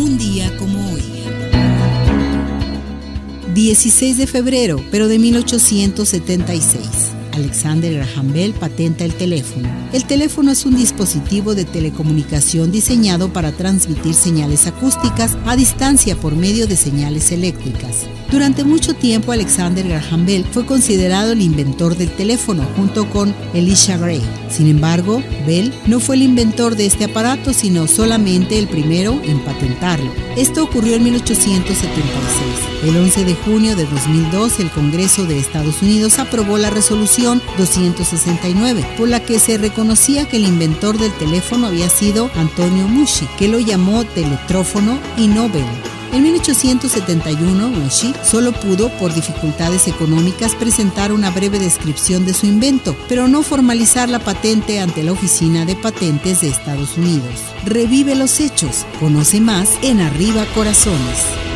un día como hoy. 16 de febrero, pero de 1876. Alexander Graham Bell patenta el teléfono. El teléfono es un dispositivo de telecomunicación diseñado para transmitir señales acústicas a distancia por medio de señales eléctricas. Durante mucho tiempo Alexander Graham Bell fue considerado el inventor del teléfono junto con Elisha Gray. Sin embargo, Bell no fue el inventor de este aparato, sino solamente el primero en patentarlo. Esto ocurrió en 1876. El 11 de junio de 2002, el Congreso de Estados Unidos aprobó la resolución 269, por la que se reconocía que el inventor del teléfono había sido Antonio Mushi, que lo llamó teletrófono y no Bell. En 1871, Mushi solo pudo, por dificultades económicas, presentar una breve descripción de su invento, pero no formalizar la patente ante la Oficina de Patentes de Estados Unidos. Revive los hechos. Conoce más en Arriba Corazones.